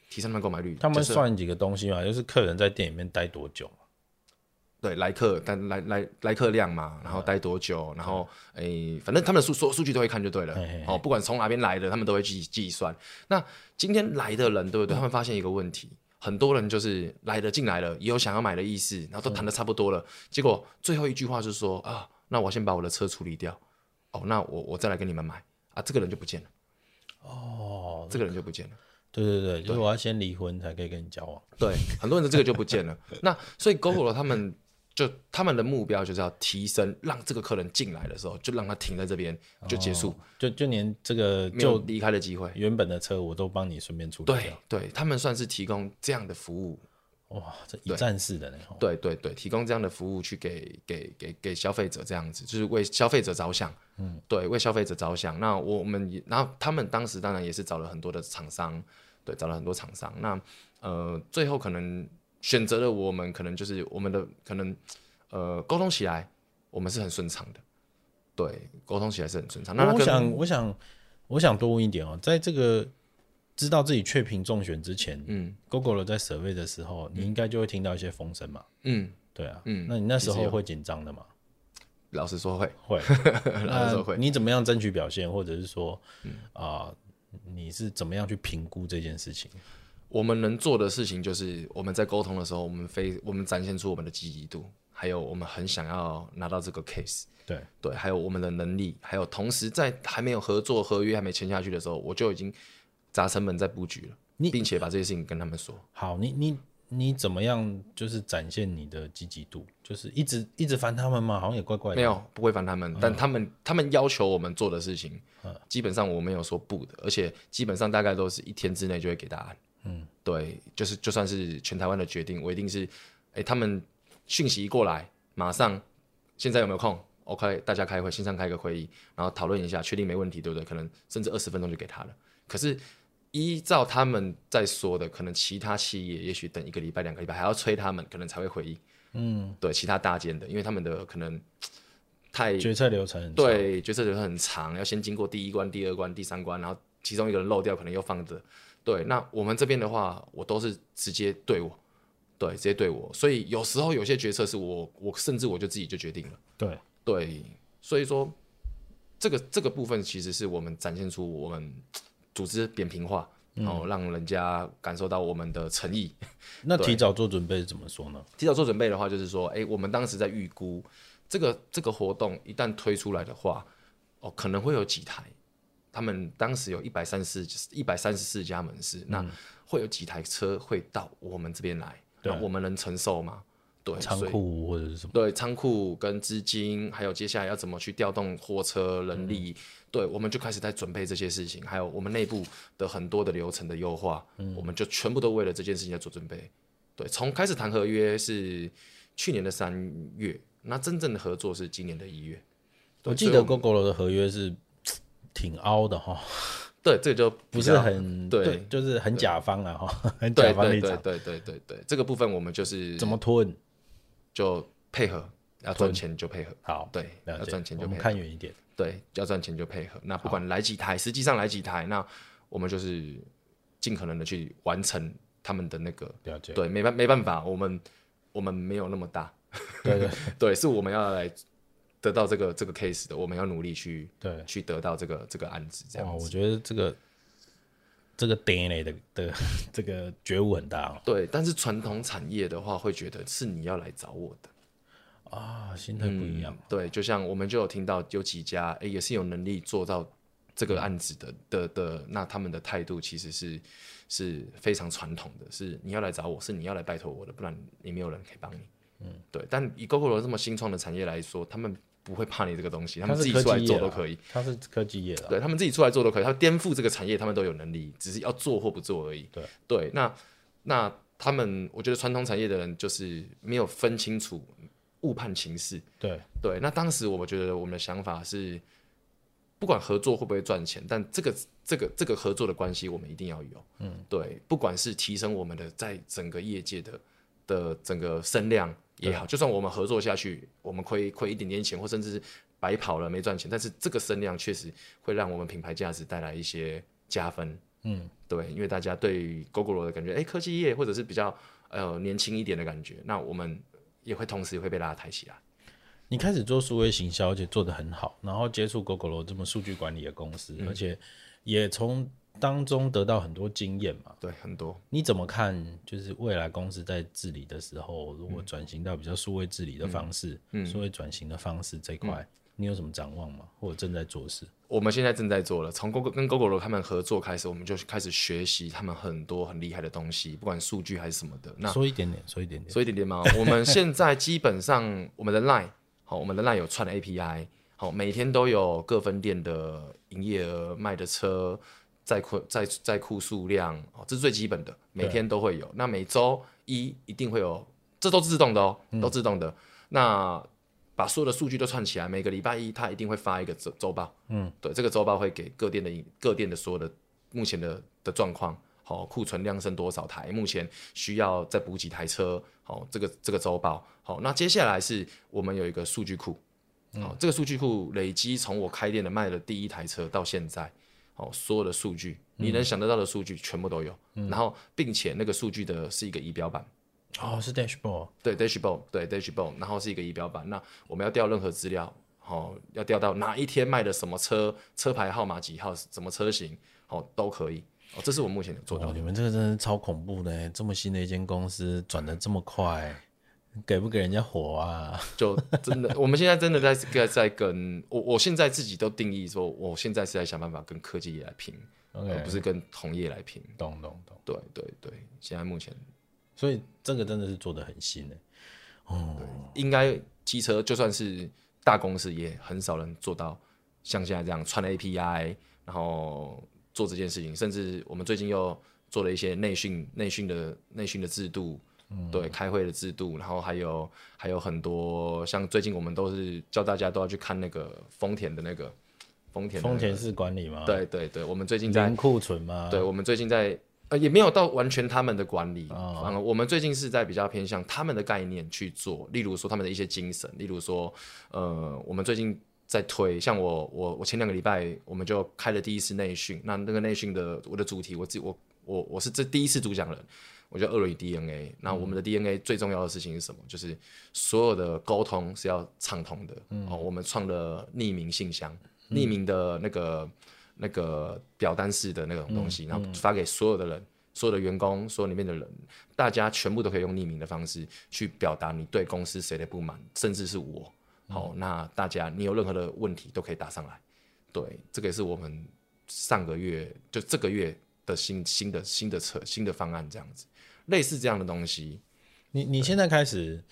提升他们购买率，他们算几个东西嘛？就是客人在店里面待多久嘛？对，来客但来来来客量嘛，然后待多久，然后哎、欸，反正他们的数所有数据都会看就对了。哦，不管从哪边来的，他们都会计计算。那今天来的人，对不对？他们发现一个问题，嗯、很多人就是来的进来了，也有想要买的意思，然后都谈的差不多了，嗯、结果最后一句话就是说啊，那我先把我的车处理掉，哦，那我我再来跟你们买啊，这个人就不见了。哦，这个人就不见了。对对对，就是我要先离婚才可以跟你交往。对，很多人的这个就不见了。那所以 Gogoro 他们就他们的目标就是要提升，让这个客人进来的时候就让他停在这边就结束，哦、就就连这个就离开的机会，原本的车我都帮你顺便处理掉。对对，他们算是提供这样的服务。哇，这一站式的呢？对对对，提供这样的服务去给给给给消费者这样子，就是为消费者着想。嗯，对，为消费者着想。那我们也，然后他们当时当然也是找了很多的厂商。对，找了很多厂商，那呃，最后可能选择了我们，可能就是我们的可能呃，沟通起来我们是很顺畅的，对，沟通起来是很顺畅。那我想，我想，我想多问一点哦，在这个知道自己确评中选之前，嗯，Google 在 survey 的时候，你应该就会听到一些风声嘛，嗯，对啊，嗯，那你那时候会紧张的吗？老实说会，会，老实说会。你怎么样争取表现，或者是说，啊？你是怎么样去评估这件事情？我们能做的事情就是我们在沟通的时候，我们非我们展现出我们的积极度，还有我们很想要拿到这个 case。对对，还有我们的能力，还有同时在还没有合作合约还没签下去的时候，我就已经砸成本在布局了，你并且把这些事情跟他们说。好，你你。你怎么样？就是展现你的积极度，就是一直一直烦他们吗？好像也怪怪的。没有，不会烦他们，嗯、但他们他们要求我们做的事情，嗯、基本上我没有说不的，而且基本上大概都是一天之内就会给答案。嗯，对，就是就算是全台湾的决定，我一定是，哎，他们讯息一过来，马上现在有没有空？OK，大家开会，线上开个会议，然后讨论一下，确定没问题，对不对？可能甚至二十分钟就给他了。可是。依照他们在说的，可能其他企业也许等一个礼拜、两个礼拜还要催他们，可能才会回应。嗯，对，其他大间的，因为他们的可能太决策流程对决策流程很长，要先经过第一关、第二关、第三关，然后其中一个人漏掉，可能又放着。对，那我们这边的话，我都是直接对我，对，直接对我，所以有时候有些决策是我，我甚至我就自己就决定了。对对，所以说这个这个部分其实是我们展现出我们。组织扁平化，然后让人家感受到我们的诚意。嗯、那提早做准备怎么说呢？提早做准备的话，就是说，哎、欸，我们当时在预估这个这个活动一旦推出来的话，哦，可能会有几台。他们当时有一百三十四一百三十四家门市，嗯、那会有几台车会到我们这边来？对，那我们能承受吗？对，仓库或者是什么？对，仓库跟资金，还有接下来要怎么去调动货车人力？嗯对，我们就开始在准备这些事情，还有我们内部的很多的流程的优化，嗯、我们就全部都为了这件事情在做准备。对，从开始谈合约是去年的三月，那真正的合作是今年的一月。我记得 Gogoro 的合约是挺凹的哈。对，这个就不是很对，就是很甲方了哈，很甲方立场。对对对对对对，这个部分我们就是怎么吞，就配合，要赚钱就配合。好，对，要赚钱就配合。我们看远一点。对，要赚钱就配合。那不管来几台，实际上来几台，那我们就是尽可能的去完成他们的那个。了解。对，没办没办法，我们我们没有那么大。对对 对，是我们要来得到这个这个 case 的，我们要努力去对去得到这个这个案子这样子。我觉得这个这个 DNA 的的 这个觉悟很大哦。对，但是传统产业的话，会觉得是你要来找我的啊，心态不一样。嗯。对，就像我们就有听到有几家，哎，也是有能力做到这个案子的的的，那他们的态度其实是是非常传统的，是你要来找我，是你要来拜托我的，不然你没有人可以帮你。嗯，对。但以 Gogoro 这么新创的产业来说，他们。不会怕你这个东西，他们自己出来做都可以。他是科技业的，对他们自己出来做都可以。他颠覆这个产业，他们都有能力，只是要做或不做而已。对对，那那他们，我觉得传统产业的人就是没有分清楚，误判情势。对对，那当时我觉得我们的想法是，不管合作会不会赚钱，但这个这个这个合作的关系，我们一定要有。嗯，对，不管是提升我们的在整个业界的的整个声量。也好，就算我们合作下去，我们亏亏一点点钱，或甚至是白跑了没赚钱，但是这个声量确实会让我们品牌价值带来一些加分。嗯，对，因为大家对于 Gogoro 的感觉，哎、欸，科技业或者是比较呃年轻一点的感觉，那我们也会同时也会被大家抬起来。你开始做数位行销，而且做得很好，然后接触 Gogoro 这么数据管理的公司，嗯、而且也从。当中得到很多经验嘛？对，很多。你怎么看？就是未来公司在治理的时候，如果转型到比较数位治理的方式，嗯，数位转型的方式这块，嗯，你有什么展望吗？或者正在做事？我们现在正在做了。从跟 Gogoro 他们合作开始，我们就开始学习他们很多很厉害的东西，不管数据还是什么的。那说一点点，说一点点，说一点点嘛。我们现在基本上我们的 Line 好，我们的 Line 有串 API 好，每天都有各分店的营业额、卖的车。在库在在库数量哦，这是最基本的，每天都会有。那每周一一定会有，这都是自动的哦，都自动的。嗯、那把所有的数据都串起来，每个礼拜一他一定会发一个周周报。嗯，对，这个周报会给各店的各店的所有的目前的的状况，好、哦，库存量剩多少台，目前需要再补几台车，好、哦，这个这个周报。好、哦，那接下来是我们有一个数据库，好、这个数据库累积从我开店的卖的第一台车到现在。哦，所有的数据，你能想得到的数据全部都有，嗯、然后并且那个数据的是一个仪表板，哦，是 dashboard，对 dashboard，对 dashboard，然后是一个仪表板。那我们要调任何资料，哦，要调到哪一天卖的什么车，车牌号码几号，什么车型，哦，都可以。哦，这是我目前做到的。你们这个真的是超恐怖的，这么新的一间公司转的这么快。给不给人家活啊？就真的，我们现在真的在在在跟我，我现在自己都定义说，我现在是在想办法跟科技业来拼，okay, 而不是跟同业来拼。懂懂懂，对对对，现在目前，所以这个真的是做的很新的。哦，应该机车就算是大公司，也很少人做到像现在这样串 API，然后做这件事情。甚至我们最近又做了一些内训、内训的内训的制度。嗯、对，开会的制度，然后还有还有很多，像最近我们都是叫大家都要去看那个丰田的那个丰田、那个、丰田式管理吗？对对对，我们最近在零库存吗？对，我们最近在呃也没有到完全他们的管理，哦、反而我们最近是在比较偏向他们的概念去做，例如说他们的一些精神，例如说呃我们最近在推，像我我我前两个礼拜我们就开了第一次内训，那那个内训的我的主题我自己我我我是这第一次主讲人。我叫鳄鱼 DNA，那我们的 DNA 最重要的事情是什么？嗯、就是所有的沟通是要畅通的。嗯、哦，我们创了匿名信箱，嗯、匿名的那个那个表单式的那种东西，嗯、然后发给所有的人，所有的员工，所有里面的人，大家全部都可以用匿名的方式去表达你对公司谁的不满，甚至是我。好、嗯哦，那大家你有任何的问题都可以打上来。对，这个也是我们上个月就这个月的新新的新的策新的方案这样子。类似这样的东西，你你现在开始，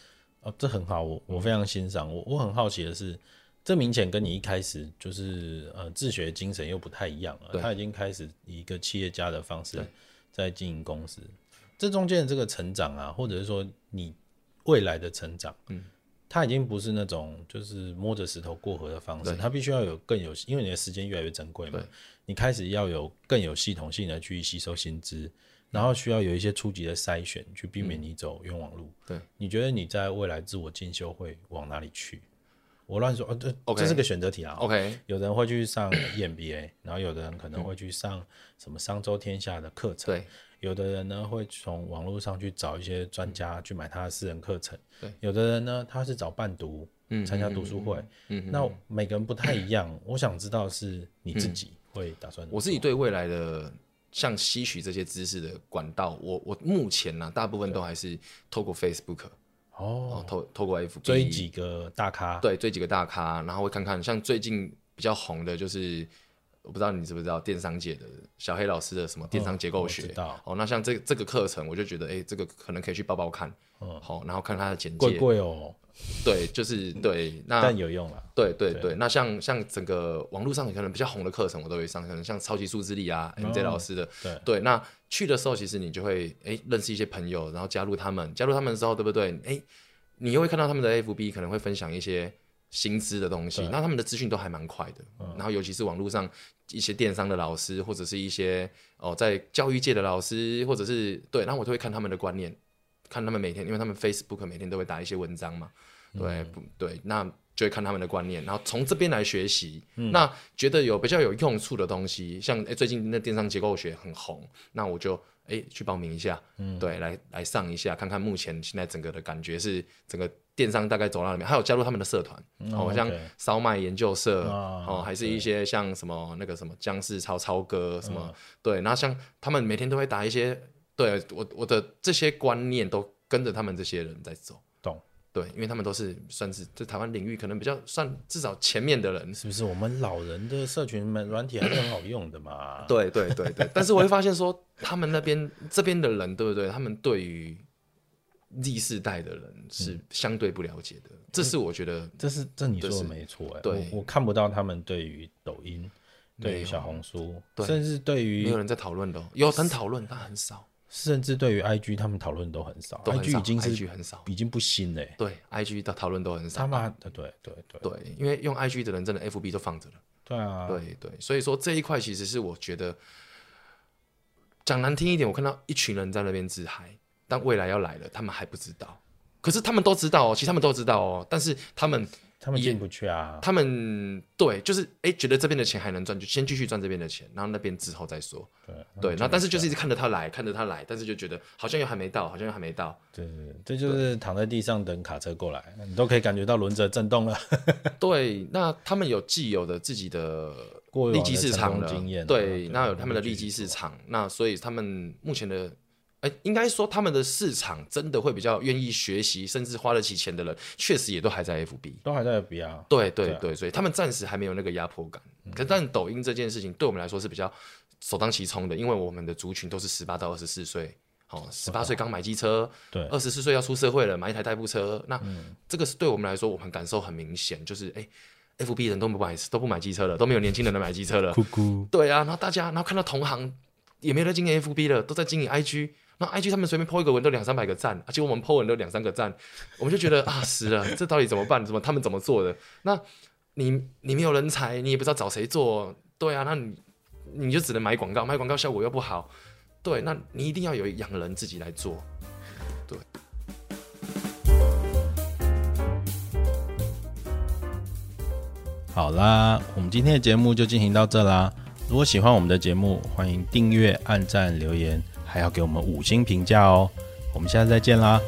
哦，这很好，我我非常欣赏。我我很好奇的是，这明显跟你一开始就是呃自学精神又不太一样了。他已经开始以一个企业家的方式在经营公司，这中间的这个成长啊，或者是说你未来的成长，嗯，他已经不是那种就是摸着石头过河的方式，他必须要有更有，因为你的时间越来越珍贵嘛，你开始要有更有系统性的去吸收新知。然后需要有一些初级的筛选，去避免你走冤枉路。嗯、对，你觉得你在未来自我进修会往哪里去？我乱说，哦，这.这是个选择题啊。OK，有人会去上 EMBA，然后有的人可能会去上什么商周天下的课程。对、嗯，有的人呢会从网络上去找一些专家去买他的私人课程。对，有的人呢他是找伴读，嗯，参加读书会。嗯，那每个人不太一样。嗯、我想知道是你自己会打算。我自己对未来的。像吸取这些知识的管道，我我目前呢、啊，大部分都还是透过 Facebook 哦，透透过 FB 追几个大咖，对，追几个大咖，然后会看看像最近比较红的就是。我不知道你知不知道电商界的小黑老师的什么电商结构学？哦，哦，那像这这个课程，我就觉得，哎、欸，这个可能可以去报报看。嗯，好，然后看他的简介。贵贵哦。对，就是对，那但有用了。对对对，对那像像整个网络上可能比较红的课程，我都会上，可能像超级数字力啊，MJ 老师的。对对，那去的时候，其实你就会哎、欸、认识一些朋友，然后加入他们，加入他们的时候，对不对？哎、欸，你又会看到他们的 FB，可能会分享一些。薪资的东西，那他们的资讯都还蛮快的，嗯，然后尤其是网络上一些电商的老师，或者是一些哦在教育界的老师，或者是对，然后我就会看他们的观念，看他们每天，因为他们 Facebook 每天都会打一些文章嘛，对不、嗯、对？那就会看他们的观念，然后从这边来学习，嗯，那觉得有比较有用处的东西，像哎最近那电商结构学很红，那我就。哎，去报名一下，嗯，对，来来上一下，看看目前现在整个的感觉是整个电商大概走到哪里面，还有加入他们的社团，嗯、哦，像烧麦研究社，哦，哦还是一些像什么那个什么僵尸超超哥什么，嗯、对，然后像他们每天都会打一些，对我我的这些观念都跟着他们这些人在走。懂对，因为他们都是算是在台湾领域可能比较算至少前面的人，是不是？我们老人的社群软体还是很好用的嘛。对对对对，但是我会发现说，他们那边这边的人，对不对？他们对于 Z 世代的人是相对不了解的。嗯、这是我觉得，这是这你说的没错。对我，我看不到他们对于抖音、对于小红书，甚至对于没有人在讨论的，有很讨论，但很少。甚至对于 IG，他们讨论都很少，，IG 已经是 IG 很少，已经不新嘞。对，IG 的讨论都很少。他们对对对对，对，因为用 IG 的人真的 FB 都放着了。对啊，对对，所以说这一块其实是我觉得讲难听一点，我看到一群人在那边自嗨，但未来要来了，他们还不知道。可是他们都知道哦，其实他们都知道哦，但是他们。他们进不去啊！他们对，就是哎、欸，觉得这边的钱还能赚，就先继续赚这边的钱，然后那边之后再说。对对，然后但是就是一直看着他来，看着他来，但是就觉得好像又还没到，好像又还没到。对对，这就是躺在地上等卡车过来，你都可以感觉到轮子震动了。对，那他们有既有的自己的利基市场的经验，对，那有他们的利基市场，那所以他们目前的。哎，应该说他们的市场真的会比较愿意学习，甚至花得起钱的人，确实也都还在 FB，都还在 FB 啊。对对对，对啊、所以他们暂时还没有那个压迫感。嗯、可但抖音这件事情对我们来说是比较首当其冲的，因为我们的族群都是十八到二十四岁，哦，十八岁刚买机车，对，二十四岁要出社会了，买一台代步车。那、嗯、这个是对我们来说，我们感受很明显，就是哎，FB 人都不买都不买机车了，都没有年轻人来买机车了。哭哭。对啊，然后大家然后看到同行也没有在经营 FB 了，都在经营 IG。那 IG 他们随便 po 一个文都两三百个赞，而且我们 po 文都两三个赞，我们就觉得 啊，死了，这到底怎么办？怎么他们怎么做的？那你你没有人才，你也不知道找谁做，对啊，那你你就只能买广告，买广告效果又不好，对，那你一定要有养人自己来做，对。好啦，我们今天的节目就进行到这啦。如果喜欢我们的节目，欢迎订阅、按赞、留言。还要给我们五星评价哦！我们下次再见啦。